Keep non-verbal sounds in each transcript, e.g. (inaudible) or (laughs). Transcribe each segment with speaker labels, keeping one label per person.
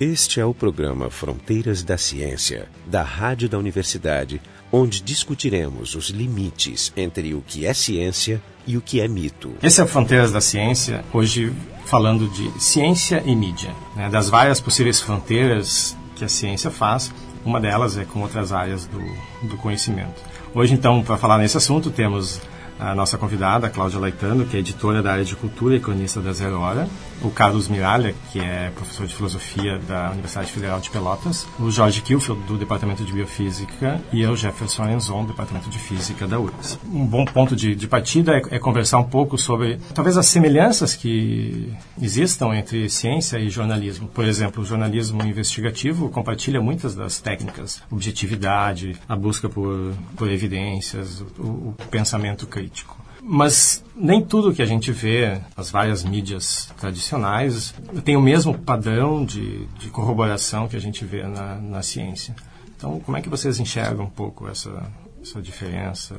Speaker 1: Este é o programa Fronteiras da Ciência, da Rádio da Universidade, onde discutiremos os limites entre o que é ciência e o que é mito.
Speaker 2: Esse é o Fronteiras da Ciência, hoje falando de ciência e mídia, né, das várias possíveis fronteiras que a ciência faz, uma delas é com outras áreas do, do conhecimento. Hoje, então, para falar nesse assunto, temos a nossa convidada, a Cláudia Laitano, que é editora da área de cultura e cronista da Zero Hora, o Carlos Miralha, que é professor de filosofia da Universidade Federal de Pelotas, o Jorge Kilfield, do Departamento de Biofísica, e eu, Jefferson Enzon, do Departamento de Física da URGS. Um bom ponto de, de partida é, é, conversar um pouco sobre, talvez, as semelhanças que existam entre ciência e jornalismo. Por exemplo, o jornalismo investigativo compartilha muitas das técnicas, objetividade, a busca por, por evidências, o, o pensamento crítico político. Mas nem tudo que a gente vê nas várias mídias tradicionais tem o mesmo padrão de, de corroboração que a gente vê na, na ciência. Então, como é que vocês enxergam um pouco essa, essa diferença?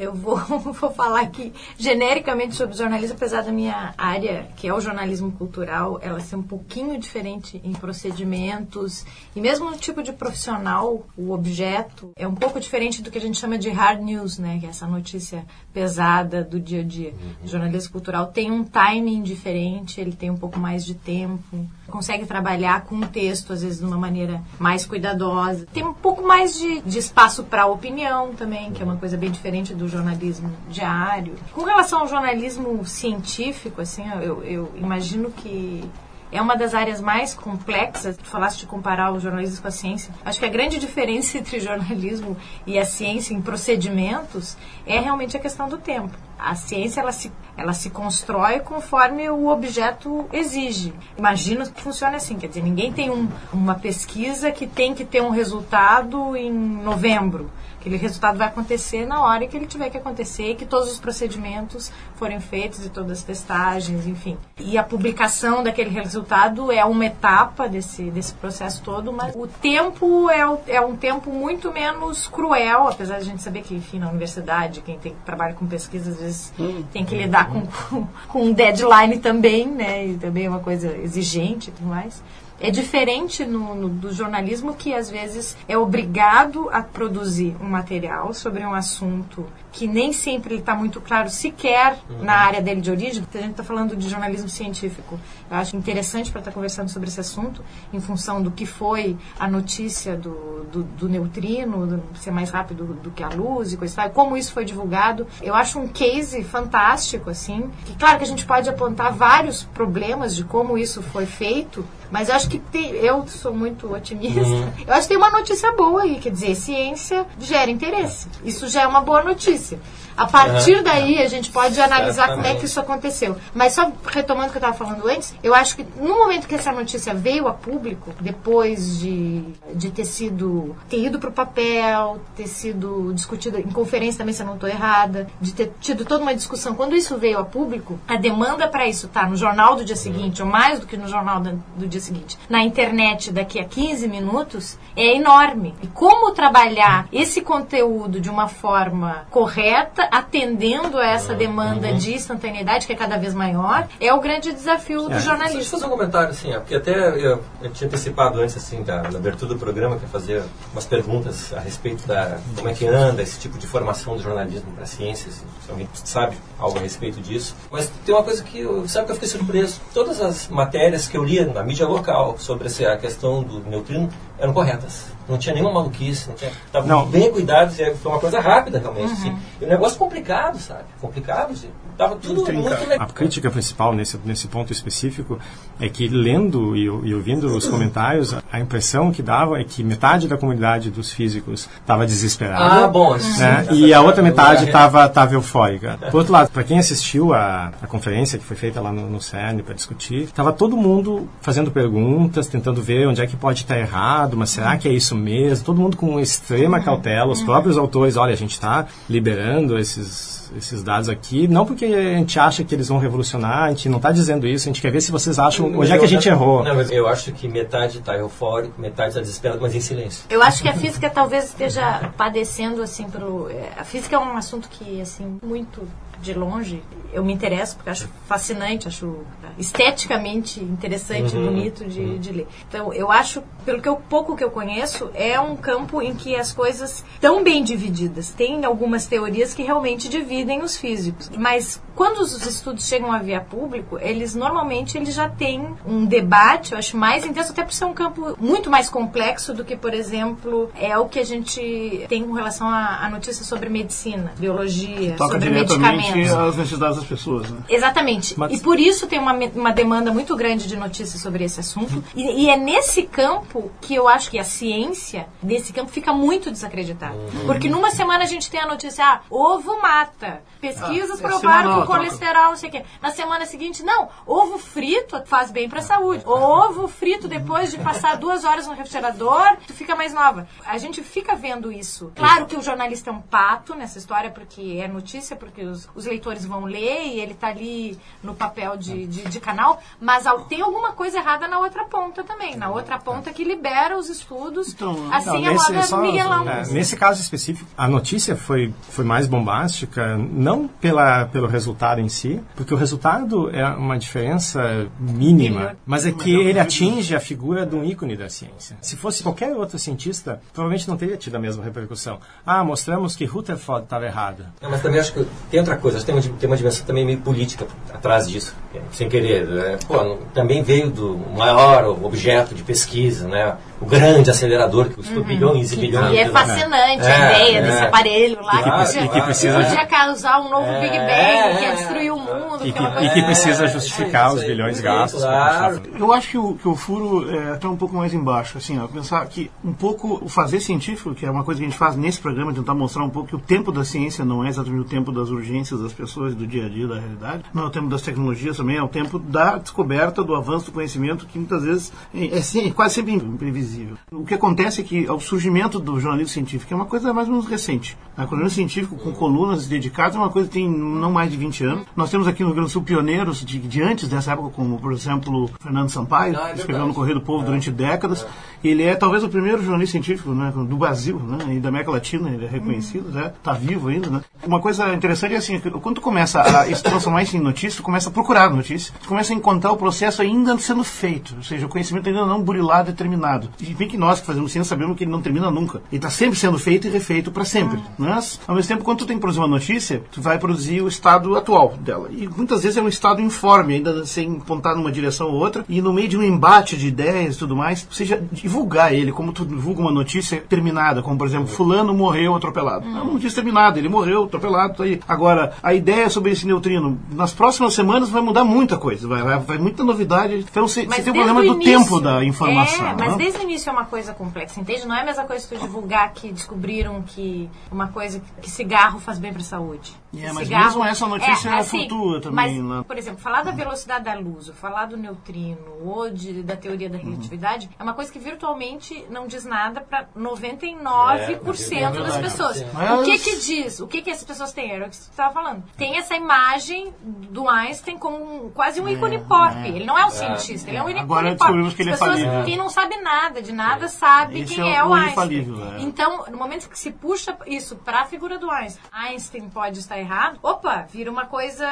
Speaker 3: Eu vou, (laughs) vou falar aqui genericamente sobre jornalismo, apesar da minha área, que é o jornalismo cultural, ela ser um pouquinho diferente em procedimentos e mesmo no tipo de profissional, o objeto é um pouco diferente do que a gente chama de hard news, né? Que é essa notícia pesada do dia a dia. O jornalismo cultural tem um timing diferente, ele tem um pouco mais de tempo, consegue trabalhar com o texto, às vezes, de uma maneira mais cuidadosa. Tem um pouco mais de, de espaço para opinião também, que é uma coisa bem diferente do jornalismo diário. Com relação ao jornalismo científico, assim, eu, eu imagino que é uma das áreas mais complexas. Tu falaste de comparar os jornalistas com a ciência. Acho que a grande diferença (laughs) entre jornalismo e a ciência em procedimentos é realmente a questão do tempo. A ciência ela se, ela se constrói conforme o objeto exige. Imagino que funcione assim, quer dizer, ninguém tem um, uma pesquisa que tem que ter um resultado em novembro. Aquele resultado vai acontecer na hora que ele tiver que acontecer, que todos os procedimentos forem feitos e todas as testagens, enfim. E a publicação daquele resultado é uma etapa desse, desse processo todo, mas o tempo é, é um tempo muito menos cruel, apesar de a gente saber que, enfim, na universidade, quem tem, trabalha com pesquisa, às vezes hum. tem que lidar com, com, com um deadline também, né? E também é uma coisa exigente e tudo mais. É diferente no, no, do jornalismo que às vezes é obrigado a produzir um material sobre um assunto que nem sempre está muito claro sequer uhum. na área dele de origem. A gente está falando de jornalismo científico. Eu acho interessante para estar tá conversando sobre esse assunto em função do que foi a notícia do, do, do neutrino, do ser mais rápido do que a luz e coisa e tal, como isso foi divulgado. Eu acho um case fantástico, assim. Que, claro que a gente pode apontar vários problemas de como isso foi feito, mas eu acho que tem, eu sou muito otimista. Uhum. Eu acho que tem uma notícia boa aí, quer dizer, ciência gera interesse. Isso já é uma boa notícia difícil. A partir daí, a gente pode analisar como é que isso aconteceu. Mas só retomando o que eu estava falando antes, eu acho que no momento que essa notícia veio a público, depois de, de ter sido ter ido para o papel, ter sido discutida em conferência também, se eu não estou errada, de ter tido toda uma discussão, quando isso veio a público, a demanda para isso tá no jornal do dia seguinte, ou mais do que no jornal do, do dia seguinte, na internet daqui a 15 minutos, é enorme. E como trabalhar esse conteúdo de uma forma correta, atendendo a essa demanda uhum. de instantaneidade, que é cada vez maior, é o grande desafio é. do jornalista. Deixa
Speaker 4: eu fazer um comentário, assim, porque até eu, eu tinha antecipado antes, assim, da, na abertura do programa, que é fazer umas perguntas a respeito da como é que anda esse tipo de formação do jornalismo para a ciência, assim, se alguém sabe algo a respeito disso. Mas tem uma coisa que, eu, sabe que eu fiquei surpreso, todas as matérias que eu lia na mídia local sobre essa, a questão do neutrino eram corretas não tinha nenhuma maluquice, não tinha. Não. bem cuidados, foi uma coisa rápida realmente. Assim. Uhum. Assim. E um negócio complicado, sabe? Complicado, assim. Tava tudo muito legal.
Speaker 2: A crítica principal nesse, nesse ponto específico é que lendo e, e ouvindo os comentários, a impressão que dava é que metade da comunidade dos físicos estava desesperada.
Speaker 4: Ah, bom.
Speaker 2: Né? E a outra metade estava tava eufórica. Por outro lado, para quem assistiu a, a conferência que foi feita lá no, no CERN para discutir, estava todo mundo fazendo perguntas, tentando ver onde é que pode estar errado, mas será que é isso mesmo, todo mundo com extrema cautela, os próprios autores, olha, a gente está liberando esses esses dados aqui, não porque a gente acha que eles vão revolucionar, a gente não está dizendo isso, a gente quer ver se vocês acham onde é que a gente errou.
Speaker 4: Não, mas eu acho que metade está eufórico, metade está desesperado, mas em silêncio.
Speaker 3: Eu acho que a física talvez esteja padecendo assim pro, é, a física é um assunto que assim muito de longe. Eu me interesso porque acho fascinante, acho esteticamente interessante,
Speaker 4: Uhum.
Speaker 3: bonito de, de ler. Então, eu acho, pelo que eu, pouco que eu conheço, é um campo em que as coisas estão bem divididas. Tem algumas teorias que realmente dividem os físicos. Mas quando os estudos chegam a via público, eles normalmente eles já têm um debate, eu acho mais intenso, até por ser um campo muito mais complexo do que, por exemplo, é o que a gente tem com relação à, notícia sobre medicina, biologia, sobre
Speaker 5: diretamente às necessidades das pessoas, né?
Speaker 3: Exatamente.
Speaker 2: Mas-
Speaker 3: E por isso tem uma, uma demanda muito grande de notícias sobre esse assunto. E, e é nesse campo que eu acho que a ciência, nesse campo, fica muito desacreditada. Porque numa semana a gente tem a notícia, ah, ovo mata. Pesquisas
Speaker 5: Ah, é
Speaker 3: provaram que o colesterol, não sei o quê. Na semana seguinte, não, ovo frito faz bem pra saúde. O ovo frito, depois de passar duas horas no refrigerador, tu fica mais nova. A gente fica vendo isso. Claro que o jornalista é um pato nessa história, porque é notícia, porque os, os leitores vão ler e ele tá ali no papel de, de, de canal, mas tem alguma coisa errada na outra ponta também. Na outra ponta que libera os estudos.
Speaker 5: Então,
Speaker 3: assim
Speaker 2: Não,
Speaker 3: a
Speaker 2: nesse-
Speaker 3: roda
Speaker 2: só- é, nesse caso específico, a notícia foi, foi mais bombástica, não pela, pelo resultado em si, porque o resultado é uma diferença mínima, mas é que ele atinge a figura de um ícone da ciência. Se fosse qualquer outro cientista, provavelmente não teria tido a mesma repercussão. Ah, mostramos que Rutherford estava errado.
Speaker 4: Não, mas também acho que tem outra coisa, que tem uma, tem uma dimensão também meio política atrás disso, sem querer. né? Pô, também veio do maior objeto de pesquisa, né? O grande acelerador que custou bilhões e
Speaker 3: Uhum.
Speaker 4: Bilhões
Speaker 3: que é
Speaker 4: de dólares.
Speaker 3: fascinante
Speaker 4: É,
Speaker 3: a ideia
Speaker 4: é.
Speaker 3: desse aparelho lá.
Speaker 2: E que
Speaker 3: que
Speaker 2: pre-
Speaker 3: podia,
Speaker 2: e que precisa-
Speaker 3: podia causar um novo
Speaker 4: É,
Speaker 3: Big Bang, que ia destruir o mundo.
Speaker 2: E
Speaker 3: que é
Speaker 2: que, e que precisa
Speaker 4: É,
Speaker 2: justificar os bilhões
Speaker 4: claro.
Speaker 2: gastos. continuar
Speaker 5: Eu acho que o, que o furo é até um pouco mais embaixo, assim, ó, pensar que um pouco o fazer científico, que é uma coisa que a gente faz nesse programa, tentar mostrar um pouco que o tempo da ciência não é exatamente o tempo das urgências das pessoas, do dia a dia, da realidade, não é o tempo das tecnologias também, é o tempo da descoberta, do avanço do conhecimento, que muitas vezes é, é é quase sempre imprevisível. O que acontece é que o surgimento do jornalismo científico é uma coisa mais ou menos recente. O jornalismo científico com colunas dedicadas é uma coisa que tem não mais de 20 anos. Nós temos aqui no Rio Grande do Sul pioneiros de, de antes dessa época, como, por exemplo, Fernando Sampaio,
Speaker 4: Ah, é
Speaker 5: que escreveu no. Correio do Povo durante décadas. Ele é talvez o primeiro jornalista científico né, do Brasil né, e da América Latina, ele é reconhecido, né, tá vivo ainda. Né. Uma coisa interessante é assim, que quando tu começa a (laughs) se transformar em notícia, tu começa a procurar notícia, tu começa a encontrar o processo ainda sendo feito, ou seja, o conhecimento ainda não burilado e terminado. E bem que nós que fazemos ciência sabemos que ele não termina nunca. Ele está sempre sendo feito e refeito para sempre. Mas, ao mesmo tempo, quando tu tem que produzir uma notícia, tu vai produzir o estado atual dela. E muitas vezes é um estado informe, ainda sem apontar numa direção ou outra, e no meio de um embate de ideias e tudo mais, ou seja, divulgar ele, como tu divulga uma notícia terminada, como por exemplo, fulano morreu atropelado. É uma notícia terminada, ele morreu atropelado, tá aí. Agora, a ideia sobre esse neutrino, nas próximas semanas vai mudar muita coisa, vai, vai, vai muita novidade. Então você, você tem o problema do
Speaker 3: início-
Speaker 5: tempo da informação.
Speaker 3: É, mas
Speaker 5: né?
Speaker 3: desde o início é uma coisa complexa, entende? Não é a mesma coisa que tu divulgar que descobriram que uma coisa que cigarro faz bem para a saúde.
Speaker 5: É, mas
Speaker 3: Cigarro-
Speaker 5: mesmo essa notícia
Speaker 3: é, assim,
Speaker 5: flutua também,
Speaker 3: Mas,
Speaker 5: né?
Speaker 3: por exemplo, falar da velocidade da luz, ou falar do neutrino, ou de, da teoria da relatividade, é uma coisa que virtualmente não diz nada para 99%
Speaker 4: É, é
Speaker 3: das pessoas.
Speaker 5: Mas-
Speaker 3: O que que diz? O que que essas pessoas têm? Era o que você estava falando. Tem essa imagem do Einstein como um- quase um ícone pop. Ele não é um cientista, ele é um ícone
Speaker 5: Agora
Speaker 3: pop.
Speaker 5: descobrimos que ele é
Speaker 3: As pessoas,
Speaker 5: falível.
Speaker 3: Quem não sabe nada de nada sabe
Speaker 5: Esse
Speaker 3: quem
Speaker 5: é
Speaker 3: é,
Speaker 5: o
Speaker 3: o Einstein.
Speaker 5: infalível, é.
Speaker 3: Então, no momento que se puxa isso para a figura do Einstein, Einstein pode estar errado, opa, vira uma coisa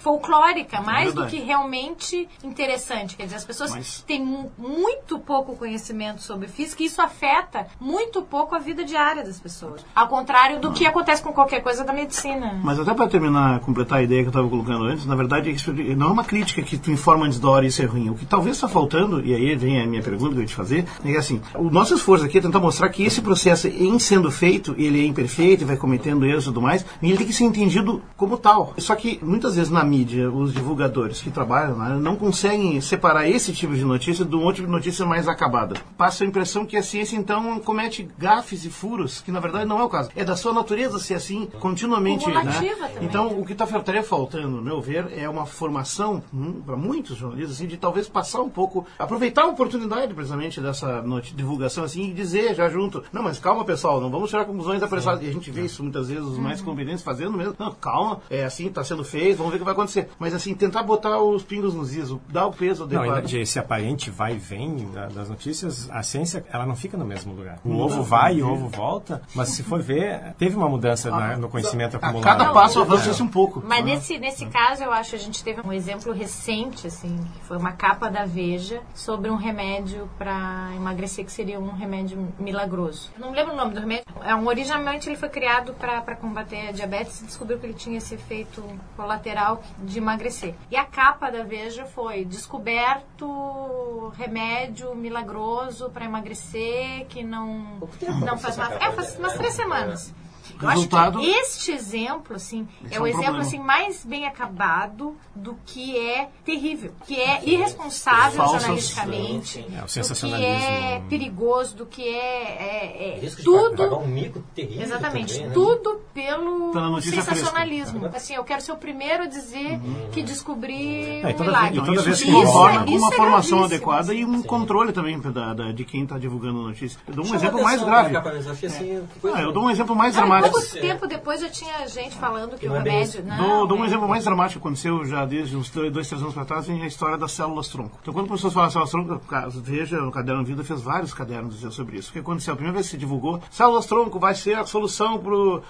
Speaker 3: folclórica, mais do
Speaker 5: É
Speaker 3: que realmente interessante. Quer dizer, as pessoas
Speaker 5: Mas-
Speaker 3: têm mu- muito pouco conhecimento sobre física e isso afeta muito pouco a vida diária das pessoas. Ao contrário do que acontece com qualquer coisa da medicina.
Speaker 5: Mas até para terminar, completar a ideia que eu estava colocando antes, na verdade, isso não é uma crítica que tu informa antes da hora e isso é ruim. O que talvez está faltando, e aí vem a minha pergunta que eu ia te fazer, é que assim, o nosso esforço aqui é tentar mostrar que esse processo, em sendo feito, ele é imperfeito, vai cometendo erros e tudo mais, e ele tem que ser entendido como tal. Só que muitas vezes na mídia, os divulgadores que trabalham área não conseguem separar esse tipo de notícia de um outro tipo de notícia mais acabada. Passa a impressão que a ciência então comete gafes e furos, que na verdade não é o caso. É da sua natureza ser assim continuamente. Né? Então, o que está estaria faltando, no meu ver, é uma formação para muitos jornalistas, assim, de talvez passar um pouco, aproveitar a oportunidade, precisamente, dessa divulgação, assim, e dizer já junto, não, mas calma, pessoal, não vamos tirar conclusões apressadas. E a gente vê isso muitas vezes, os mais competentes fazendo mesmo. Não, calma, é assim, está sendo feito, vamos ver o que vai acontecer. Mas assim, tentar botar os pingos nos is, dar o peso
Speaker 2: Não,
Speaker 5: adequado.
Speaker 2: e esse aparente vai e vem da- das notícias, a ciência ela não fica no mesmo lugar. O ovo vai e o ovo volta, mas se for ver, teve uma mudança na- no conhecimento
Speaker 5: a
Speaker 2: acumulado.
Speaker 5: cada passo
Speaker 3: Não,
Speaker 5: avança-se um pouco.
Speaker 3: Mas nesse, nesse caso, eu acho que a gente teve um exemplo recente, assim, que foi uma capa da Veja sobre um remédio para emagrecer, que seria um remédio milagroso. Eu não lembro o nome do remédio. É um, originalmente ele foi criado para combater a diabetes e descobriu que ele tinha esse efeito colateral de emagrecer. E a capa da Veja foi descoberto remédio milagroso para emagrecer que não, não faz mal. É, faz umas três semanas. Eu acho
Speaker 5: Resultado-
Speaker 3: que este exemplo, assim, é
Speaker 5: é
Speaker 3: o
Speaker 5: um
Speaker 3: exemplo
Speaker 5: problema.
Speaker 3: assim mais bem acabado do que é terrível, que é irresponsável
Speaker 5: Falsas-
Speaker 3: jornalisticamente,
Speaker 4: sim.
Speaker 2: É, o
Speaker 3: do que é perigoso, do que é, é- é tudo.
Speaker 4: um mico terrível
Speaker 3: Exatamente,
Speaker 4: também, né?
Speaker 3: tudo pelo sensacionalismo. Assim, eu quero ser o primeiro a dizer que descobri
Speaker 2: É,
Speaker 3: um
Speaker 2: toda
Speaker 3: milagre.
Speaker 2: e toda
Speaker 5: Isso
Speaker 2: vez que
Speaker 5: conforma
Speaker 3: é-
Speaker 5: com uma
Speaker 3: é
Speaker 5: formação adequada e um
Speaker 4: Sim.
Speaker 5: controle também da, da- de quem está divulgando a notícia. Eu dou um
Speaker 4: Chama
Speaker 5: exemplo mais grave.
Speaker 4: capa, achei assim,
Speaker 5: Ah, eu dou um exemplo mais dramático.
Speaker 3: pouco tempo depois já tinha gente falando que o
Speaker 4: não é bem
Speaker 3: remédio. Não,
Speaker 5: Dou, dou um
Speaker 3: é-
Speaker 5: exemplo mais dramático que aconteceu já desde uns dois, dois três anos para trás, vem a história das células tronco. Então, quando as pessoas falam células tronco, caso veja, o Caderno Vida fez vários cadernos dizendo sobre isso. O que aconteceu? A primeira vez que se divulgou, células tronco vai ser a solução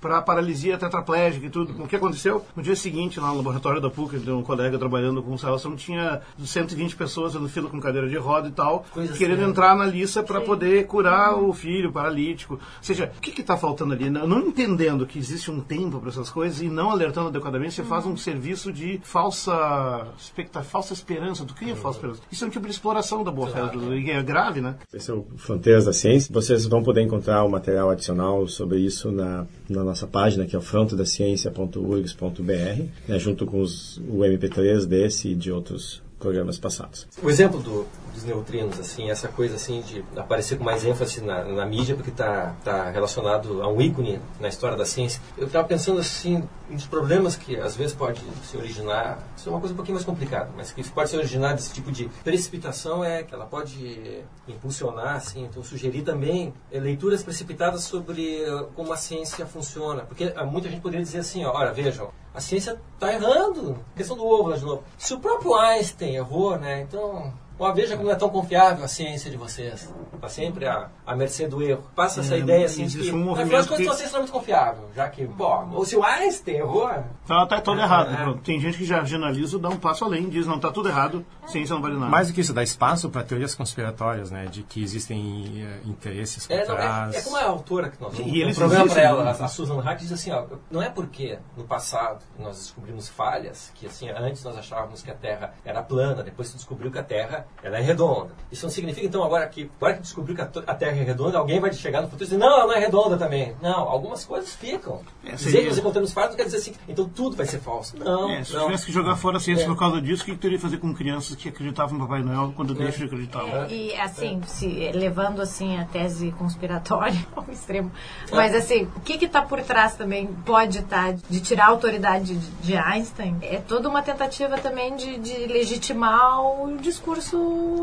Speaker 5: para a paralisia tetraplégica e tudo. O que aconteceu? No dia seguinte, lá no laboratório da PUC, de um colega trabalhando com células tronco, tinha 120 pessoas no fila com cadeira de roda e tal,
Speaker 4: Coisa
Speaker 5: querendo
Speaker 4: assim.
Speaker 5: entrar na lista para poder curar o filho paralítico. Ou seja, o que está faltando ali? Não, não entendendo que existe um tempo para essas coisas e não alertando adequadamente, você faz um serviço de falsa expecta, falsa esperança. Do que é falsa esperança? Isso é um tipo de exploração da boa fé, do- e é grave, né?
Speaker 6: Esse é o Fronteiras da Ciência. Vocês vão poder encontrar o material adicional sobre isso na, na nossa página, que é o frontodaciencia.urgs.br, né, junto com os, o MP3 desse e de outros programas passados.
Speaker 4: O exemplo do- dos neutrinos, assim, essa coisa assim de aparecer com mais ênfase na, na mídia porque está tá relacionado a um ícone na história da ciência. Eu estava pensando assim, nos problemas que às vezes pode se originar, isso é uma coisa um pouquinho mais complicada, mas que pode se originar desse tipo de precipitação é que ela pode impulsionar, assim, então sugerir também leituras precipitadas sobre como a ciência funciona, porque ah, muita gente poderia dizer assim, ó, olha, vejam, a ciência está errando. A questão do ovo, de novo. Se o próprio Einstein errou, né? Então, ó, veja como não é tão confiável a ciência de vocês. Está sempre à, à mercê do erro. Passa essa
Speaker 5: É,
Speaker 4: ideia assim de que,
Speaker 5: um
Speaker 4: afinal de contas,
Speaker 5: que-
Speaker 4: a ciência não é muito confiável. Já que, pô, ou se o Einstein errou...
Speaker 5: Então ela tá toda errada.
Speaker 4: É.
Speaker 5: Pronto. Tem gente que já generaliza, dá um passo além, diz não, tá tudo errado, ciência não vale nada.
Speaker 2: Mais do que isso, dá espaço para teorias conspiratórias, né? De que existem eh, interesses por
Speaker 4: É, não,
Speaker 2: trás.
Speaker 4: é, é como a autora que nós
Speaker 5: E
Speaker 4: um, um
Speaker 5: existem,
Speaker 4: para ela,
Speaker 5: né?
Speaker 4: a, a Susan Hack diz assim, ó, não é porque no passado nós descobrimos falhas, que assim, antes nós achávamos que a Terra era plana, depois se descobriu que a Terra ela é redonda. Isso não significa então agora que, agora que descobriu que a, Terra é redonda, alguém vai chegar no futuro e dizer, não, ela não é redonda também. Não, algumas coisas ficam.
Speaker 5: É,
Speaker 4: dizer
Speaker 5: seria-
Speaker 4: que nós encontramos falhas não quer dizer assim, então tudo vai ser falso. Não,
Speaker 5: É, se
Speaker 4: não.
Speaker 5: tivesse que jogar fora a ciência
Speaker 4: É.
Speaker 5: por causa disso, o que que teria que fazer com crianças que acreditavam no Papai Noel quando deixam de acreditar?
Speaker 3: É, e assim, se, levando assim a tese conspiratória (laughs) ao extremo. Mas assim, o que está por trás também pode estar de tirar a autoridade de, de Einstein? É toda uma tentativa também de, de legitimar o discurso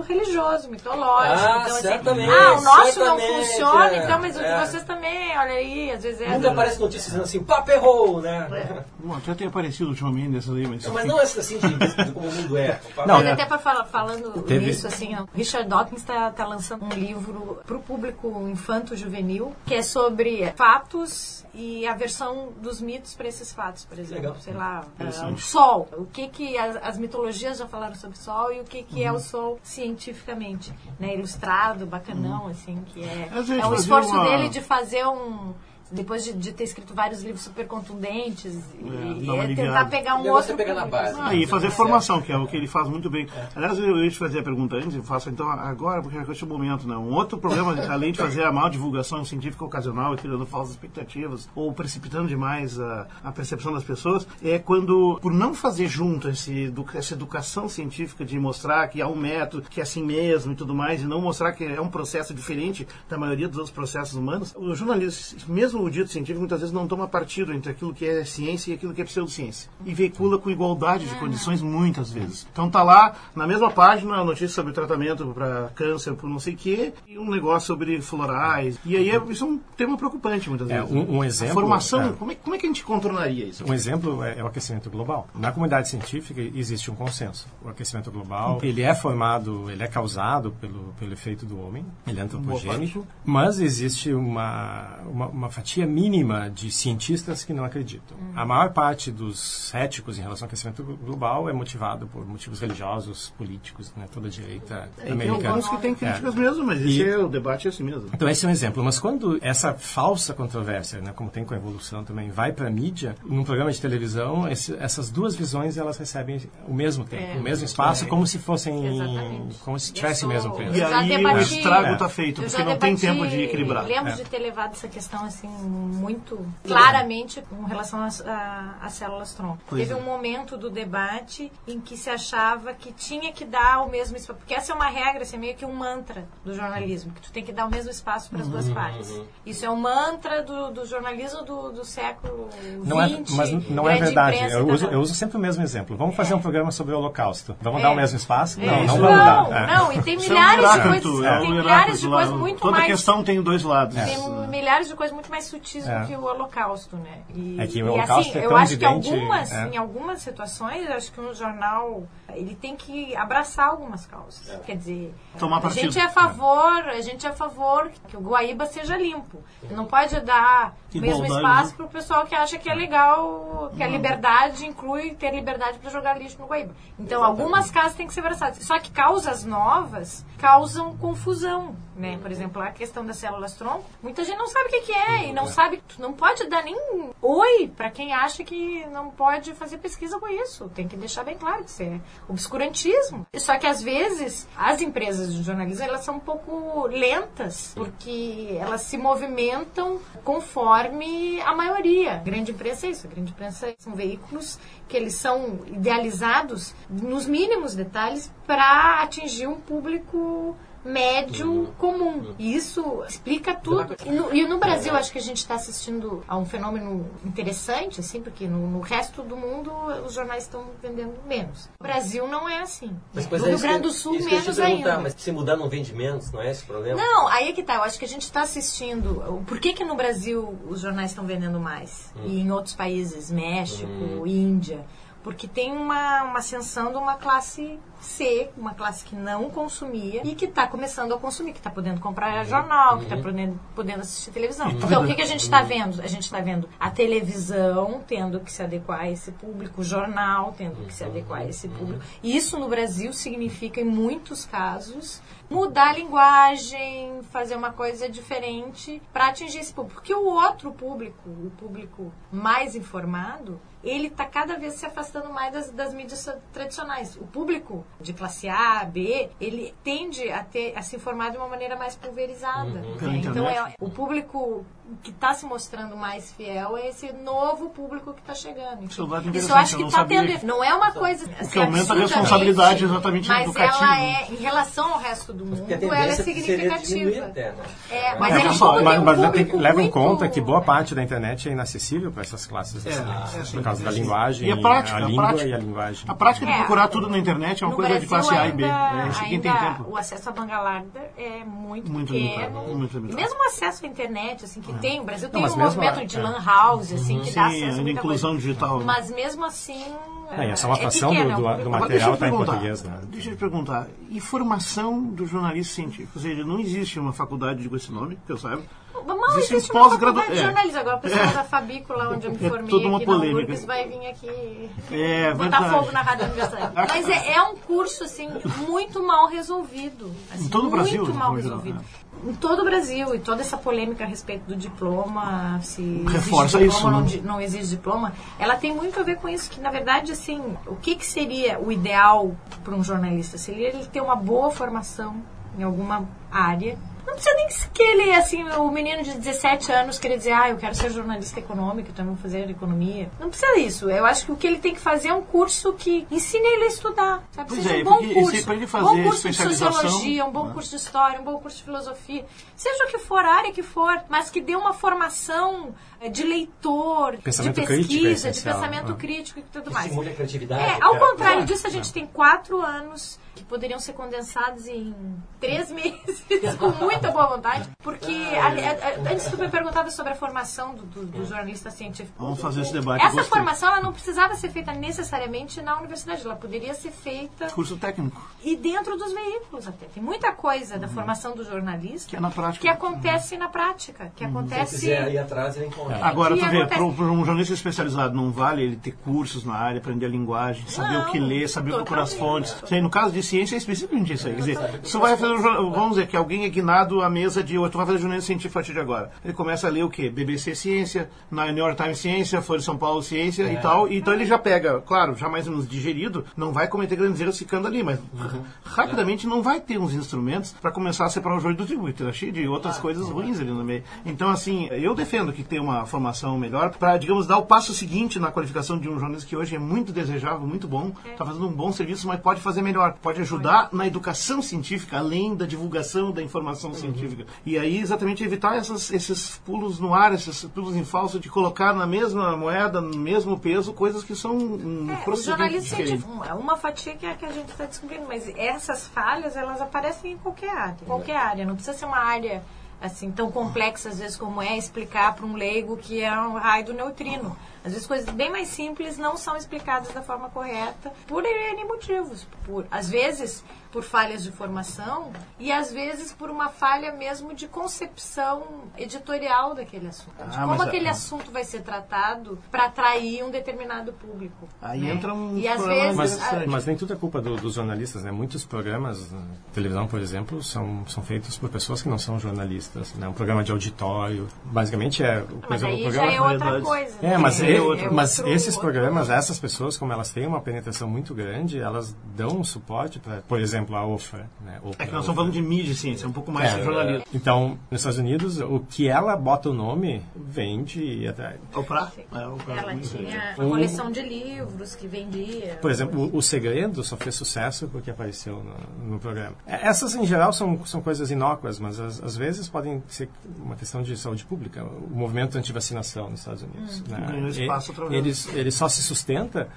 Speaker 3: religioso, mitológico.
Speaker 4: Ah,
Speaker 3: então, assim,
Speaker 4: certamente,
Speaker 3: ah, o nosso não funciona,
Speaker 4: é,
Speaker 3: então, mas o
Speaker 4: é.
Speaker 3: de vocês também, olha aí, às vezes é.
Speaker 4: Nunca aparece notícias dizendo assim, Papa errou, né?
Speaker 5: Bom, já tem aparecido ultimamente dessas aí, mas...
Speaker 4: Mas não essa assim de, como o mundo é. (laughs) O
Speaker 2: Não,
Speaker 3: Mas
Speaker 2: é.
Speaker 3: até para falar falando
Speaker 2: Teve-
Speaker 3: nisso, assim, ó, Richard Dawkins está tá lançando um livro para o público infanto-juvenil que é sobre fatos e a versão dos mitos para esses fatos, por exemplo.
Speaker 4: Legal.
Speaker 3: Sei lá, o sol. O que que as, as mitologias já falaram sobre o sol e o que que é
Speaker 5: Uhum.
Speaker 3: o sol cientificamente, né? Ilustrado, bacanão, assim, que é, é o esforço
Speaker 5: uma-
Speaker 3: dele de fazer um depois de, de ter escrito vários livros super contundentes e,
Speaker 5: dá uma
Speaker 3: é tentar pegar um
Speaker 4: O
Speaker 3: outro
Speaker 4: é pegar na base.
Speaker 3: assim.
Speaker 5: Ah, e fazer formação, que é o que ele faz muito bem. Aliás, eu ia te fazer a pergunta antes, eu faço então agora, porque é este momento, né? Um outro problema, além de fazer a mal divulgação científica ocasional, e criando falsas expectativas, ou precipitando demais a, a percepção das pessoas, é quando, por não fazer junto esse, essa educação científica de mostrar que há um método, que é assim mesmo e tudo mais, e não mostrar que é um processo diferente da maioria dos outros processos humanos, os jornalistas, mesmo meio dito científico muitas vezes não toma partido entre aquilo que é ciência e aquilo que é pseudociência. E veicula com igualdade de condições muitas vezes. Então tá lá, na mesma página, a notícia sobre tratamento para câncer, por não sei o quê, e um negócio sobre florais. E aí é, isso é um tema preocupante muitas
Speaker 2: É,
Speaker 5: vezes.
Speaker 2: um- um
Speaker 5: A
Speaker 2: exemplo,
Speaker 5: formação,
Speaker 2: é.
Speaker 5: Como, é, como é que a gente contornaria isso?
Speaker 2: Um exemplo é, é o aquecimento global. Na comunidade científica existe um consenso. O aquecimento global, ele é formado, ele é causado pelo, pelo efeito do homem, ele é antropogênico, mas existe uma, uma, uma fatia mínima de cientistas que não acreditam. A maior parte dos céticos em relação ao aquecimento global é motivado por motivos religiosos, políticos, né, toda a direita
Speaker 5: Tem
Speaker 2: americana.
Speaker 5: alguns que têm críticas
Speaker 2: É.
Speaker 5: mesmo, mas
Speaker 2: E-
Speaker 5: esse é o debate é assim mesmo.
Speaker 2: Então esse é um exemplo. Mas quando essa falsa controvérsia, né, como tem com a evolução também, vai para a mídia, num programa de televisão, esse- essas duas visões elas recebem o mesmo tempo,
Speaker 3: É.
Speaker 2: o mesmo espaço, como se fossem,
Speaker 3: Exatamente.
Speaker 2: como se tivessem o mesmo peso.
Speaker 5: E
Speaker 3: já
Speaker 5: aí
Speaker 3: debati-
Speaker 5: o estrago
Speaker 2: É.
Speaker 5: está feito, porque não tem tempo de equilibrar.
Speaker 3: Lembro
Speaker 2: É.
Speaker 3: de ter levado essa questão assim muito claramente com relação às células tronco.
Speaker 5: Pois
Speaker 3: Teve
Speaker 5: é.
Speaker 3: um momento do debate em que se achava que tinha que dar o mesmo espaço, porque essa é uma regra, assim, é meio que um mantra do jornalismo, que tu tem que dar o mesmo espaço para as duas
Speaker 2: Uhum.
Speaker 3: partes. Isso é um mantra do, do jornalismo do, do século
Speaker 2: Não é,
Speaker 3: XX.
Speaker 2: mas não é
Speaker 3: grande
Speaker 2: verdade.
Speaker 3: imprensa
Speaker 2: Eu
Speaker 3: e
Speaker 2: uso, eu uso sempre o mesmo exemplo. Vamos fazer um programa sobre o Holocausto. Vamos
Speaker 3: É.
Speaker 2: dar o mesmo espaço?
Speaker 3: É,
Speaker 2: não, não
Speaker 3: isso
Speaker 2: vamos
Speaker 3: não,
Speaker 2: dar. É.
Speaker 3: não, e tem
Speaker 5: Isso é um
Speaker 3: milhares de coisas,
Speaker 5: é
Speaker 3: tem milhares de coisas muito
Speaker 5: Toda
Speaker 3: mais
Speaker 5: questão tem dois lados.
Speaker 3: tem milhares de coisas muito mais sutis
Speaker 2: É.
Speaker 3: do que o Holocausto, né? E,
Speaker 2: É que o
Speaker 3: e,
Speaker 2: Holocausto
Speaker 3: assim,
Speaker 2: é
Speaker 3: eu acho que
Speaker 2: evidente,
Speaker 3: algumas,
Speaker 2: é.
Speaker 3: em algumas situações, eu acho que um jornal ele tem que abraçar algumas causas. Quer dizer,
Speaker 5: Tomar
Speaker 3: a
Speaker 5: partido.
Speaker 3: gente é a favor, a gente é a favor que o Guaíba seja limpo. Não pode dar o mesmo espaço
Speaker 5: né?
Speaker 3: para o pessoal que acha que é legal, que a liberdade inclui ter liberdade para jogar lixo no Guaíba. Então, algumas causas têm que ser abraçadas. Só que causas novas causam confusão, né? Por exemplo, a questão das células tronco, muita gente não sabe o que, que é e não sabe, tu não pode dar nem oi para quem acha que não pode fazer pesquisa com isso. Tem que deixar bem claro que isso é obscurantismo. Só que às vezes as empresas de jornalismo elas são um pouco lentas porque elas se movimentam conforme a maioria. A grande imprensa é isso. A grande imprensa são veículos que eles são idealizados nos mínimos detalhes para atingir um público médio comum. E isso explica tudo. E no, e no Brasil, acho que a gente está assistindo a um fenômeno interessante, assim, porque no, no resto do mundo os jornais estão vendendo menos. O Brasil não é assim.
Speaker 4: Mas,
Speaker 3: no
Speaker 4: é,
Speaker 3: Rio Grande do Sul, menos ainda.
Speaker 4: Mas se mudar não vende menos, não é esse o problema?
Speaker 3: Não, aí é que tá. Eu acho que a gente está assistindo. Por que, que no Brasil os jornais estão vendendo mais? E em outros países, México, Índia? Porque tem uma, uma ascensão de uma classe C, uma classe que não consumia e que está começando a consumir, que está podendo comprar jornal, que está podendo, podendo assistir televisão. Então, o que, que a gente está vendo? A gente está vendo a televisão tendo que se adequar a esse público, o jornal tendo que se adequar a esse público. E isso no Brasil significa, em muitos casos, mudar a linguagem, fazer uma coisa diferente para atingir esse público. Porque o outro público, o público mais informado, ele está cada vez se afastando mais das, das mídias tradicionais. O público de classe A, B, ele tende a, ter, a se informar de uma maneira mais pulverizada. né?
Speaker 5: Pela
Speaker 3: Então, é, o público que está se mostrando mais fiel é esse novo público que está chegando.
Speaker 5: Isso é
Speaker 3: Isso acho que está tendo. Não é uma coisa. Assim,
Speaker 5: que aumenta a responsabilidade exatamente
Speaker 3: Mas
Speaker 5: educativa.
Speaker 3: ela é, em relação ao resto do mundo, ela é significativa.
Speaker 4: até, né?
Speaker 3: É, mas
Speaker 2: É,
Speaker 3: é,
Speaker 2: mas,
Speaker 3: tem
Speaker 2: mas,
Speaker 3: um
Speaker 2: mas tem- leva em conta que boa parte da internet é inacessível para essas classes, assim,
Speaker 5: é assim,
Speaker 2: por causa
Speaker 5: é
Speaker 2: da linguagem,
Speaker 5: E a prática,
Speaker 2: a
Speaker 5: a
Speaker 2: língua
Speaker 5: prática.
Speaker 2: e a linguagem.
Speaker 5: A prática de
Speaker 3: É,
Speaker 5: procurar tudo na internet é uma
Speaker 3: No
Speaker 5: coisa de
Speaker 3: Brasil
Speaker 5: classe A e B.
Speaker 3: ainda-
Speaker 5: né? Isso quem tem tempo.
Speaker 3: O acesso à banda larga é muito,
Speaker 5: Muito
Speaker 3: pequeno.
Speaker 5: limitado, muito
Speaker 3: e
Speaker 5: limitado.
Speaker 3: mesmo o acesso à internet, assim, que tem, o Brasil tem
Speaker 2: mas
Speaker 3: um
Speaker 2: mesmo
Speaker 3: movimento
Speaker 2: a-
Speaker 3: de
Speaker 2: é.
Speaker 3: lan house, assim, que dá
Speaker 5: Sim,
Speaker 3: acesso a
Speaker 5: a
Speaker 3: muita
Speaker 5: inclusão
Speaker 3: coisa.
Speaker 5: digital. né?
Speaker 3: Mas mesmo assim.
Speaker 2: É, essa é
Speaker 3: pequeno,
Speaker 2: do-
Speaker 3: é
Speaker 2: do- do material
Speaker 5: deixa eu
Speaker 2: está em
Speaker 5: perguntar,
Speaker 2: português, né?
Speaker 5: Deixa eu te perguntar. E formação do jornalista científico? Ou seja, não existe uma faculdade com esse nome, que eu saiba.
Speaker 3: Mal
Speaker 5: Existe
Speaker 3: existe
Speaker 5: um
Speaker 3: uma
Speaker 5: pós-gradu-
Speaker 3: faculdade de
Speaker 5: é.
Speaker 3: jornalismo. Agora o pessoal
Speaker 5: É.
Speaker 3: da Fabícola, onde eu me
Speaker 5: É
Speaker 3: formei
Speaker 5: toda uma
Speaker 3: aqui na
Speaker 5: polêmica.
Speaker 3: URGS, vai vir aqui
Speaker 5: É
Speaker 3: botar
Speaker 5: verdade.
Speaker 3: fogo na rádio universitária. Mas é, é um curso, assim, muito mal resolvido. Assim,
Speaker 5: Em todo o
Speaker 3: muito
Speaker 5: Brasil,
Speaker 3: mal
Speaker 5: no geral,
Speaker 3: resolvido. Em todo o Brasil, e toda essa polêmica a respeito do diploma, se existe
Speaker 5: Reforça
Speaker 3: diploma
Speaker 5: isso,
Speaker 3: ou não,
Speaker 5: né?
Speaker 3: não existe diploma, ela tem muito a ver com isso, que na verdade, assim, o que, que seria o ideal para um jornalista? Seria ele ter uma boa formação em alguma área, Não precisa nem que ele, assim, o menino de 17 anos querer dizer, ah, eu quero ser jornalista econômico, então vou fazer economia. Não precisa disso. Eu acho que o que ele tem que fazer é um curso que ensine ele a estudar. Sabe?
Speaker 5: Pois
Speaker 3: Seja
Speaker 5: é,
Speaker 3: um bom
Speaker 5: porque
Speaker 3: curso.
Speaker 5: ele fazer
Speaker 3: bom curso de sociologia, um bom
Speaker 5: né?
Speaker 3: curso de história, um bom curso de filosofia. Seja o que for, a área que for, mas que dê uma formação eh, de leitor,
Speaker 2: Pensamento
Speaker 3: de
Speaker 2: crítico é
Speaker 3: pesquisa, de pensamento
Speaker 2: né?
Speaker 3: crítico e tudo
Speaker 4: Que
Speaker 3: mais.
Speaker 4: estimule a criatividade.
Speaker 3: É, ao
Speaker 4: a-
Speaker 3: contrário disso, a gente tem quatro anos que poderiam ser condensados em três (laughs) meses, com muita boa vontade. Porque, a- a- antes tu me perguntava sobre a formação do, do- do jornalista científico.
Speaker 5: Vamos fazer esse debate.
Speaker 3: Essa
Speaker 5: gostei.
Speaker 3: formação ela não precisava ser feita necessariamente na universidade, ela poderia ser feita
Speaker 5: Curso técnico.
Speaker 3: e dentro dos veículos até. Tem muita coisa da formação do jornalista
Speaker 5: Que é na prática.
Speaker 3: que acontece na prática, que
Speaker 4: Se
Speaker 3: acontece...
Speaker 4: quiser ir atrás, ele encontra.
Speaker 5: Agora,
Speaker 3: que
Speaker 5: tu vê,
Speaker 3: acontece-
Speaker 5: para um jornalista especializado, não vale ele ter cursos na área, aprender a linguagem, saber
Speaker 3: Não,
Speaker 5: o que ler, saber procurar as fontes. Aí, no caso de ciência, é especificamente isso aí. Quer dizer, se tu vai fazer, um vamos dizer, que alguém é guinado à mesa de, tu vai fazer jornalismo científico a partir de agora. Ele começa a ler o quê? BBC Ciência, na New York Times Ciência, Folha de São Paulo Ciência e tal. Então ele já pega, claro, já mais ou menos digerido, não vai cometer grandes erros ficando ali, mas rapidamente não vai ter uns instrumentos para começar a separar o joio do trigo. Tá cheio de outras coisas ruins ali no meio. Então, assim, eu defendo que tem uma formação melhor para, digamos, dar o passo seguinte na qualificação de um jornalista que hoje é muito desejável, muito bom, está fazendo um bom serviço, mas pode fazer melhor. Pode ajudar na educação científica, além da divulgação da informação científica. E aí, exatamente, evitar essas- esses pulos no ar, esses pulos em falso, de colocar na mesma moeda, no mesmo peso, coisas que são um
Speaker 3: É, o
Speaker 5: procedimento
Speaker 3: jornalismo
Speaker 5: diferente.
Speaker 3: científico é uma fatia que, é a que a gente está descobrindo, mas essas falhas elas aparecem em qualquer área. Qualquer área, não precisa ser uma área assim tão complexa às vezes como é explicar para um leigo que é um raio do neutrino. Às vezes coisas bem mais simples não são explicadas da forma correta por N motivos. Por, às vezes por falhas de formação e às vezes por uma falha mesmo de concepção editorial daquele assunto. de
Speaker 5: Ah,
Speaker 3: como
Speaker 5: mas a-
Speaker 3: aquele assunto vai ser tratado para atrair um determinado público.
Speaker 5: Aí
Speaker 3: né?
Speaker 5: entra um
Speaker 3: E às vezes.
Speaker 2: Mas,
Speaker 5: interessante.
Speaker 2: mas nem tudo é culpa do- dos jornalistas, né? Muitos programas, na televisão, por exemplo, são, são feitos por pessoas que não são jornalistas, né? Um programa de auditório, basicamente é... Por
Speaker 3: Mas
Speaker 2: exemplo,
Speaker 3: aí
Speaker 2: o
Speaker 3: já
Speaker 2: programa...
Speaker 3: é outra coisa.
Speaker 2: É, mas,
Speaker 3: né?
Speaker 2: e-
Speaker 5: outro-
Speaker 2: mas
Speaker 3: outro-
Speaker 2: esses
Speaker 3: outro-
Speaker 2: programas, essas pessoas, como elas têm uma penetração muito grande, elas dão um suporte para, por exemplo, a OFRA. Né?
Speaker 5: É que nós estamos falando de mídia e ciência, é um pouco mais
Speaker 2: É,
Speaker 5: que jornalismo.
Speaker 2: Então, nos Estados Unidos, o que ela bota o nome vem de...
Speaker 5: Oprah? É, Oprah
Speaker 3: Ela tinha
Speaker 2: Um-
Speaker 3: uma coleção de livros que vendia.
Speaker 2: Por exemplo, o, o Segredo só fez sucesso porque apareceu no, no programa. É, Essas, em geral, são, são coisas inócuas, mas às, às vezes podem ser uma questão de saúde pública. O movimento anti-vacinação nos Estados Unidos. né?
Speaker 5: Outra vez.
Speaker 2: Eles, ele só se sustenta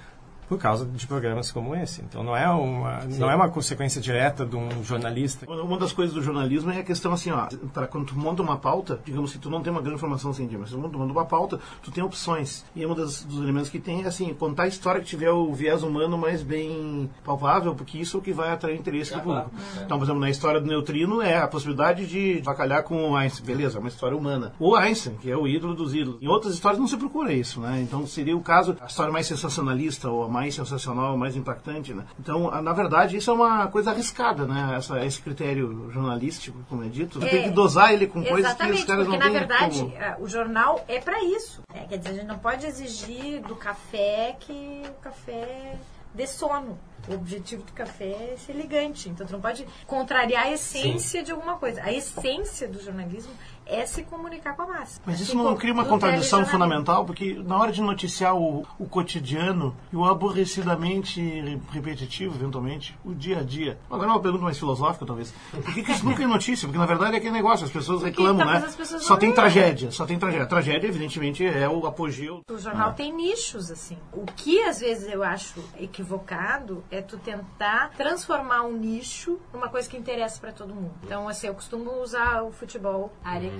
Speaker 2: por causa de programas como esse. Então, não é uma, não é uma consequência direta de um jornalista.
Speaker 5: Uma das coisas do jornalismo é a questão assim, ó, para quando tu monta uma pauta, digamos que tu não tem uma grande informação científica, mas tu monta uma pauta, tu tem opções. E um das, dos elementos que tem é assim, contar a história que tiver o viés humano mais bem palpável, porque isso é o que vai atrair interesse do público. Então, por exemplo, na história do neutrino é a possibilidade de vacalhar com o Einstein, beleza, é uma história humana. Ou Einstein, que é o ídolo dos ídolos. Em outras histórias não se procura isso, né? Então seria o caso, a história mais sensacionalista ou a mais sensacional, mais impactante, né? Então, na verdade, isso é uma coisa arriscada, né? Essa, esse critério jornalístico, como é dito.
Speaker 3: É,
Speaker 5: tem que dosar ele com coisas que
Speaker 3: Exatamente,
Speaker 5: os caras
Speaker 3: porque
Speaker 5: não
Speaker 3: na
Speaker 5: têm
Speaker 3: verdade
Speaker 5: como...
Speaker 3: eh, o jornal é para isso. né? Quer dizer, a gente não pode exigir do café que o café dê sono. O objetivo do café é ser elegante. Então, tu não pode contrariar a essência de alguma coisa. A essência do jornalismo é se comunicar com a massa.
Speaker 5: Mas isso
Speaker 3: Assim
Speaker 5: não cria uma contradição fundamental, porque na hora de noticiar o, o cotidiano e o aborrecidamente re- repetitivo, eventualmente, o dia a dia. Agora uma pergunta mais filosófica, talvez. Por que, que isso nunca é notícia? Porque na verdade é aquele negócio, as pessoas reclamam,
Speaker 3: talvez
Speaker 5: né?
Speaker 3: as pessoas
Speaker 5: Só tem tragédia, só tem tragédia. A tragédia, evidentemente, é o apogeu.
Speaker 3: O jornal tem nichos, assim. O que às vezes eu acho equivocado é tu tentar transformar um nicho numa coisa que interessa pra todo mundo. Então, assim, eu costumo usar o futebol, a área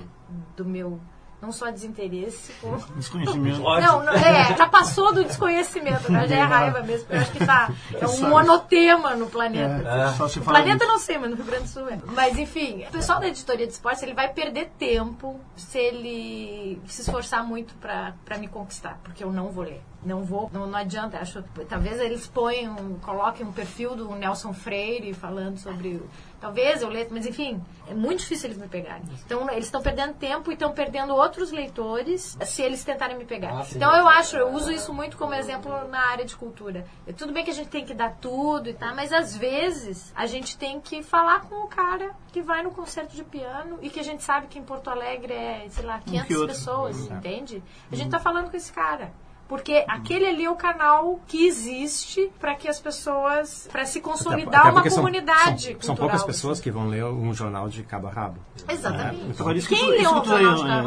Speaker 3: do meu. Não só desinteresse, como. (laughs)
Speaker 5: Desconhecimento.
Speaker 3: Não, não, é, já passou do desconhecimento, né? já é raiva mesmo. Eu acho que tá. (laughs) É um monotema no planeta.
Speaker 5: É, só se
Speaker 3: No
Speaker 5: fala
Speaker 3: planeta não sei, mas no Rio Grande do Sul é. Mas enfim, o pessoal da editoria de esportes ele vai perder tempo se ele se esforçar muito pra me conquistar, porque eu não vou ler. Não vou, não, não adianta. Acho, talvez eles ponham, coloquem um perfil do Nelson Freire falando sobre o Talvez eu leia, mas enfim, é muito difícil eles me pegarem. Então, eles estão perdendo tempo e estão perdendo outros leitores se eles tentarem me pegar.
Speaker 4: Ah, sim.
Speaker 3: então, eu acho, eu uso isso muito como exemplo na área de cultura. É tudo bem que a gente tem que dar tudo e tal, mas às vezes a gente tem que falar com o cara que vai no concerto de piano e que a gente sabe que em Porto Alegre é, sei lá, 500
Speaker 5: outro.
Speaker 3: pessoas, entende? A gente tá falando com esse cara. Porque aquele ali é o canal que existe para que as pessoas, para se consolidar
Speaker 2: Até
Speaker 3: uma
Speaker 2: porque são-
Speaker 3: comunidade
Speaker 2: São,
Speaker 3: cultural.
Speaker 2: são poucas pessoas que vão ler um jornal de cabo a rabo.
Speaker 3: Exatamente.
Speaker 5: Isso que,
Speaker 3: Quem
Speaker 5: tu,
Speaker 3: leu
Speaker 5: isso que tá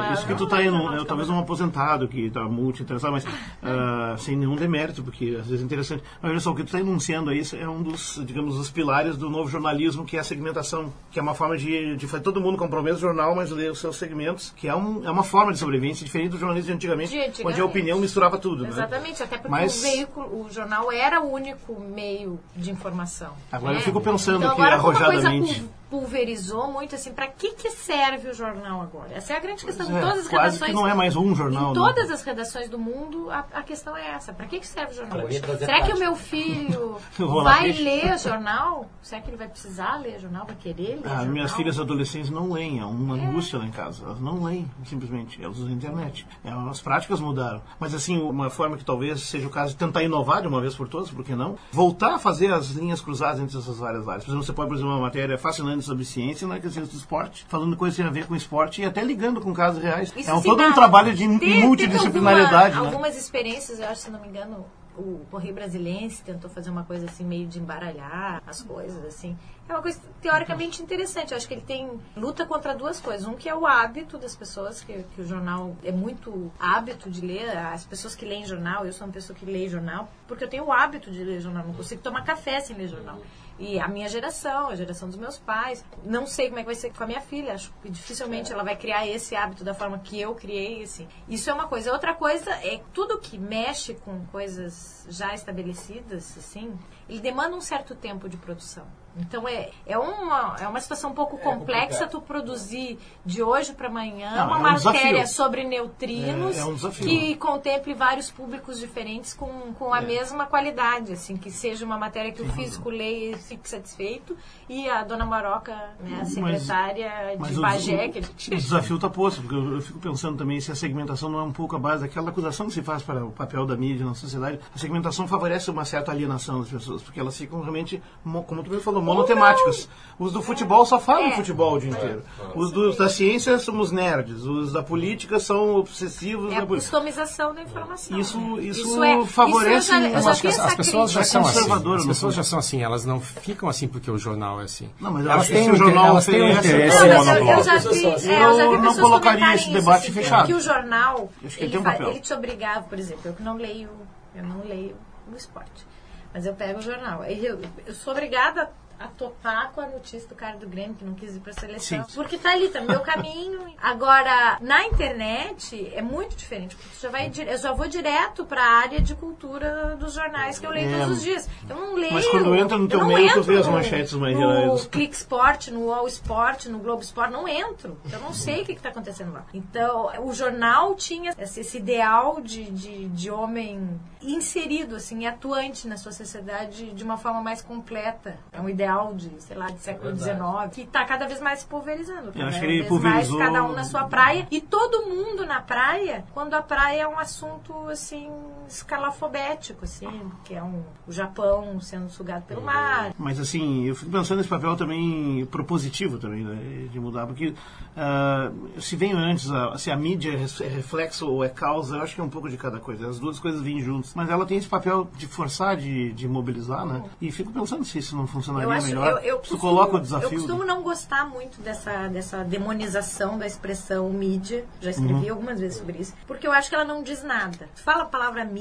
Speaker 3: de
Speaker 5: isso que tu tá aí,
Speaker 3: de
Speaker 5: é, talvez um aposentado que está muito interessado, mas (laughs) ah, sem nenhum demérito, porque às vezes é interessante. Mas olha só, o que tu está enunciando aí é um dos, digamos, dos pilares do novo jornalismo, que é a segmentação, que é uma forma de, de fazer todo mundo comprar o mesmo jornal, mas ler os seus segmentos, que é, um, é uma forma de sobrevivência diferente do jornalismo de antigamente,
Speaker 3: De antigamente.
Speaker 5: onde a opinião misturava tudo. Né?
Speaker 3: Exatamente, até porque
Speaker 5: Mas-
Speaker 3: o veículo, o jornal era o único meio de informação.
Speaker 5: Agora
Speaker 3: né?
Speaker 5: eu fico pensando
Speaker 3: então, coisa
Speaker 5: arrojadamente.
Speaker 3: Pul- pulverizou muito, assim, para que, que serve o jornal agora? Essa é a grande questão.
Speaker 5: Pois
Speaker 3: em
Speaker 5: é,
Speaker 3: todas as
Speaker 5: quase
Speaker 3: redações.
Speaker 5: que não é mais um jornal.
Speaker 3: Em
Speaker 5: né?
Speaker 3: todas as redações do mundo, a, a questão é essa. Para que, que serve o jornal hoje?
Speaker 4: é
Speaker 3: Será que o meu filho (laughs) vai ler jornal? Será que ele vai precisar ler jornal? Vai querer ler
Speaker 5: Ah,
Speaker 3: jornal?
Speaker 5: minhas filhas adolescentes não leem, é uma angústia lá em casa. Elas não leem, simplesmente. Elas usam a internet. É, as práticas mudaram. Mas, assim, uma forma que talvez seja o caso de tentar inovar de uma vez por todas, por que não? Voltar a fazer as linhas cruzadas entre essas várias áreas. Por exemplo, você pode, exemplo, uma matéria fascinante sobre ciência na questão do esporte, falando coisas que têm a ver com esporte e até ligando com casos reais.
Speaker 3: Isso
Speaker 5: é um, todo um trabalho de
Speaker 3: teve
Speaker 5: multidisciplinariedade,
Speaker 3: alguma-
Speaker 5: né?
Speaker 3: Algumas experiências, eu acho, se não me engano, o Correio Brasilense tentou fazer uma coisa assim, meio de embaralhar as coisas, assim. É uma coisa teoricamente interessante. Eu acho que ele tem luta contra duas coisas. Um que é o hábito das pessoas, que, que o jornal é muito hábito de ler. As pessoas que leem jornal, eu sou uma pessoa que lê jornal, porque eu tenho o hábito de ler jornal. Não consigo tomar café sem ler jornal. E a minha geração, a geração dos meus pais. Não sei como é que vai ser com a minha filha. Acho que dificilmente ela vai criar esse hábito da forma que eu criei, assim. Isso é uma coisa. Outra coisa é tudo que mexe com coisas já estabelecidas, assim, ele demanda um certo tempo de produção. Então é, é, uma, é uma situação um pouco complexa tu produzir de hoje para amanhã
Speaker 5: Não,
Speaker 3: uma
Speaker 5: é um desafio.
Speaker 3: matéria sobre neutrinos
Speaker 5: É- é um desafio.
Speaker 3: que contemple vários públicos diferentes com, com a
Speaker 5: É.
Speaker 3: mesma qualidade, assim, que seja uma matéria que o físico leia e fique satisfeito e a dona Maroca, né, a secretária
Speaker 5: Mas
Speaker 3: de
Speaker 5: o-
Speaker 3: Bagé,
Speaker 5: o,
Speaker 3: que (laughs)
Speaker 5: o desafio está posto, porque eu, eu fico pensando também se a segmentação não é um pouco a base daquela acusação que se faz para o papel da mídia na sociedade. A segmentação favorece uma certa alienação das pessoas, porque elas ficam realmente, mo- como tu mesmo falou, monotemáticas. Os do futebol só falam
Speaker 3: É.
Speaker 5: futebol o dia inteiro. Os dos, da ciência somos nerds, os da política são obsessivos.
Speaker 3: É a customização da informação.
Speaker 5: Isso-
Speaker 3: né?
Speaker 5: isso
Speaker 3: é-
Speaker 5: favorece
Speaker 3: isso eu já, eu já
Speaker 2: As, as pessoas já são assim. As pessoas já são assim. Elas não ficam assim porque o jornal é assim.
Speaker 5: Não, mas eu
Speaker 2: elas
Speaker 5: acho que
Speaker 2: têm
Speaker 5: se
Speaker 2: um
Speaker 5: o jornal
Speaker 2: elas têm um interesse
Speaker 3: Não,
Speaker 2: em
Speaker 3: mas eu, eu já vi, é, eu já vi
Speaker 5: Eu não colocaria esse
Speaker 3: isso,
Speaker 5: debate
Speaker 3: assim,
Speaker 5: fechado.
Speaker 3: Que o jornal,
Speaker 5: Acho que ele um
Speaker 3: ele te obrigava, por exemplo, eu que não leio, eu não leio o esporte, mas eu pego o jornal. Eu, eu sou obrigada a topar com a notícia do cara do Grêmio que não quis ir pra seleção.
Speaker 5: Sim.
Speaker 3: Porque tá ali, tá no meu caminho. (laughs) Agora, na internet é muito diferente. Porque tu já vai, eu já vou direto pra área de cultura dos jornais que eu leio
Speaker 5: É.
Speaker 3: todos os dias. Eu não leio.
Speaker 5: Mas quando entra no
Speaker 3: eu
Speaker 5: teu meio, tu vê as
Speaker 3: no-
Speaker 5: manchetes mais
Speaker 3: no
Speaker 5: gerais.
Speaker 3: Click Sport, no All Sport, no Globo Sport, não entro. Eu não sei o que está acontecendo lá. Então, o jornal tinha esse, ideal de, de, de homem inserido, assim, atuante na sua sociedade de uma forma mais completa. É um ideal de, sei lá, de século XIX, que está cada vez mais se pulverizando.
Speaker 5: Eu
Speaker 3: Cada
Speaker 5: acho que ele
Speaker 3: vez
Speaker 5: pulverizou-
Speaker 3: mais cada um na sua praia. E todo mundo na praia, quando a praia é um assunto, assim, escalafobético, assim, que é um, o Japão sendo sugado pelo mar,
Speaker 5: Mas assim, eu fico pensando nesse papel também propositivo também, né, de mudar, porque ah, se vem antes, a, se a mídia é é reflexo ou é causa, eu acho que é um pouco de cada coisa. As duas coisas vêm juntas. Mas ela tem esse papel de forçar, de, de mobilizar, né? E fico pensando se isso não funcionaria
Speaker 3: Eu acho,
Speaker 5: melhor.
Speaker 3: eu, eu
Speaker 5: tu
Speaker 3: costumo,
Speaker 5: coloca o
Speaker 3: Eu
Speaker 5: desafio.
Speaker 3: costumo
Speaker 5: né?
Speaker 3: não gostar muito dessa, dessa demonização da expressão mídia. Já escrevi
Speaker 5: Uhum.
Speaker 3: algumas vezes sobre isso. Porque eu acho que ela não diz nada. Tu fala a palavra mídia,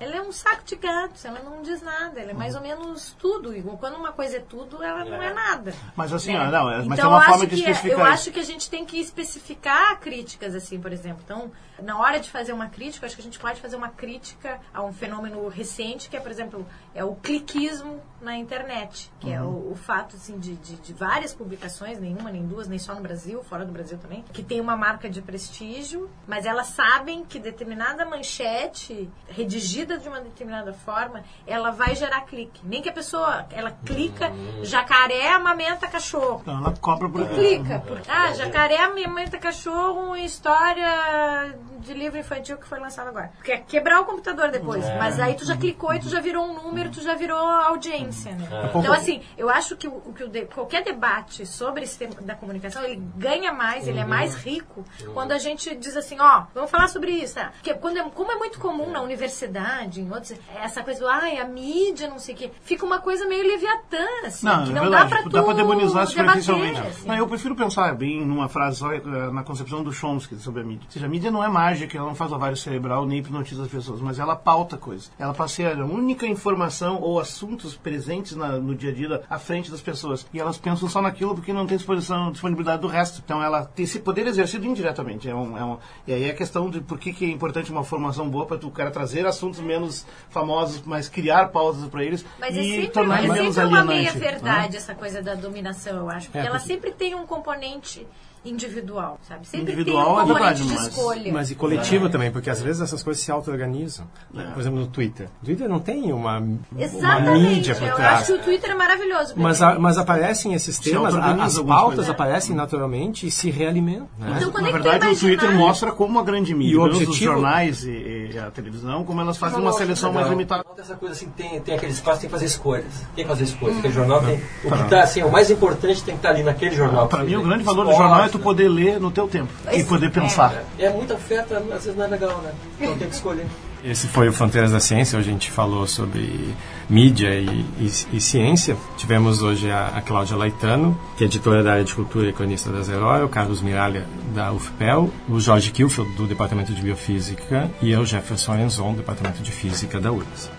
Speaker 3: ela é um saco de gatos. Ela não diz nada. Ela é mais ou menos tudo. Igual quando uma coisa é tudo, ela não é nada.
Speaker 5: Mas assim,
Speaker 3: né?
Speaker 5: não, é- mas
Speaker 3: então,
Speaker 5: tem uma
Speaker 3: eu
Speaker 5: forma
Speaker 3: acho
Speaker 5: de
Speaker 3: que é-
Speaker 5: especificar
Speaker 3: Eu
Speaker 5: isso.
Speaker 3: acho que a gente tem que especificar críticas, assim, por exemplo. Então, na hora de fazer uma crítica, eu acho que a gente pode fazer uma crítica a um fenômeno recente, que é, por exemplo, é o cliquismo na internet, que é o, o fato, assim, de, de, de várias publicações, nenhuma, nem duas, nem só no Brasil, fora do Brasil também, que tem uma marca de prestígio, mas elas sabem que determinada manchete redigida de uma determinada forma, ela vai gerar clique. Nem que a pessoa, ela clica, jacaré amamenta cachorro.
Speaker 5: Então, ela cobra por
Speaker 3: Tu clica. Por, ah, jacaré amamenta cachorro, história de livro infantil que foi lançado agora. Porque é quebrar o computador depois. Mas aí tu já clicou e tu já virou um número, tu já virou audiência, né? Então, assim, eu acho que, o, que o de- qualquer debate sobre esse tema da comunicação, ele ganha mais, ele é mais rico quando a gente diz assim, ó, vamos falar sobre isso. Né? Porque quando é, como é muito comum na universidade, em outros, essa coisa do, ai, a mídia, não sei o quê, fica uma coisa meio leviatã, assim,
Speaker 5: Não,
Speaker 3: que
Speaker 5: é
Speaker 3: não
Speaker 5: verdade,
Speaker 3: dá pra tu
Speaker 5: dá pra demonizar
Speaker 3: debater,
Speaker 5: superficialmente.
Speaker 3: assim.
Speaker 5: Não, eu prefiro pensar bem numa frase só eh, na concepção do Chomsky sobre a mídia. Ou seja, a mídia não é mágica, ela não faz lavagem cerebral nem hipnotiza as pessoas, mas ela pauta coisas. Ela passeia a única informação ou assuntos presentes na- no dia a dia à frente das pessoas. E elas pensam só naquilo porque não tem disposição, disponibilidade do resto. Então ela tem esse poder exercido indiretamente. É um, é um- e aí é a questão de por que, que é importante uma formação boa para o cara trazer assuntos menos famosos, mas criar pausas para eles
Speaker 3: Mas é
Speaker 5: e
Speaker 3: sempre,
Speaker 5: tornar
Speaker 3: é
Speaker 5: menos
Speaker 3: sempre uma
Speaker 5: alienante.
Speaker 3: meia-verdade
Speaker 5: né?
Speaker 3: essa coisa da dominação, eu acho. Porque
Speaker 2: É,
Speaker 3: ela
Speaker 2: porque-
Speaker 3: sempre tem um componente individual, sabe? Sempre
Speaker 5: Individual
Speaker 3: tem
Speaker 5: é
Speaker 3: um componente de
Speaker 5: mas-
Speaker 3: escolha.
Speaker 2: Mas e coletivo também, porque às vezes essas coisas se auto-organizam. Por exemplo, no Twitter. O Twitter não tem uma, uma mídia por
Speaker 3: eu
Speaker 2: trás.
Speaker 3: acho que o Twitter é maravilhoso.
Speaker 2: Mas, a- mas aparecem esses temas, as pautas aparecem naturalmente e se realimentam. né?
Speaker 3: Então, quando
Speaker 5: Na
Speaker 3: é
Speaker 5: verdade, o Twitter mostra como a grande mídia,
Speaker 2: E o
Speaker 5: pelo menos os
Speaker 2: objetivo-
Speaker 5: jornais e, e a televisão, como elas fazem uma seleção mais limitada.
Speaker 4: Essa coisa assim, tem, tem aquele espaço, tem que fazer escolhas. Tem que fazer escolhas. Aquele jornal tem. O que tá assim, o mais importante tem que estar ali naquele jornal.
Speaker 5: Para mim, o grande valor do jornal é tu
Speaker 4: né?
Speaker 5: poder ler no teu tempo e poder pensar.
Speaker 4: É muita oferta, às vezes não é legal, né? Então tem que escolher.
Speaker 2: Esse foi o Fronteiras da Ciência, hoje a gente falou sobre mídia e, e- e ciência. Tivemos hoje a, a Cláudia Laitano, que é editora da área de cultura e cronista da Zeróia, o Carlos Miralha, da UFPEL, o Jorge Kilfield, do Departamento de Biofísica, e eu, Jefferson Enzon, do Departamento de Física da URGS.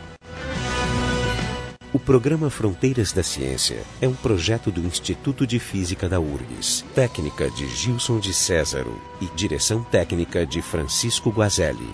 Speaker 1: O programa Fronteiras da Ciência é um projeto do Instituto de Física da URGS, técnica de Gilson de Césaro e direção técnica de Francisco Guazelli.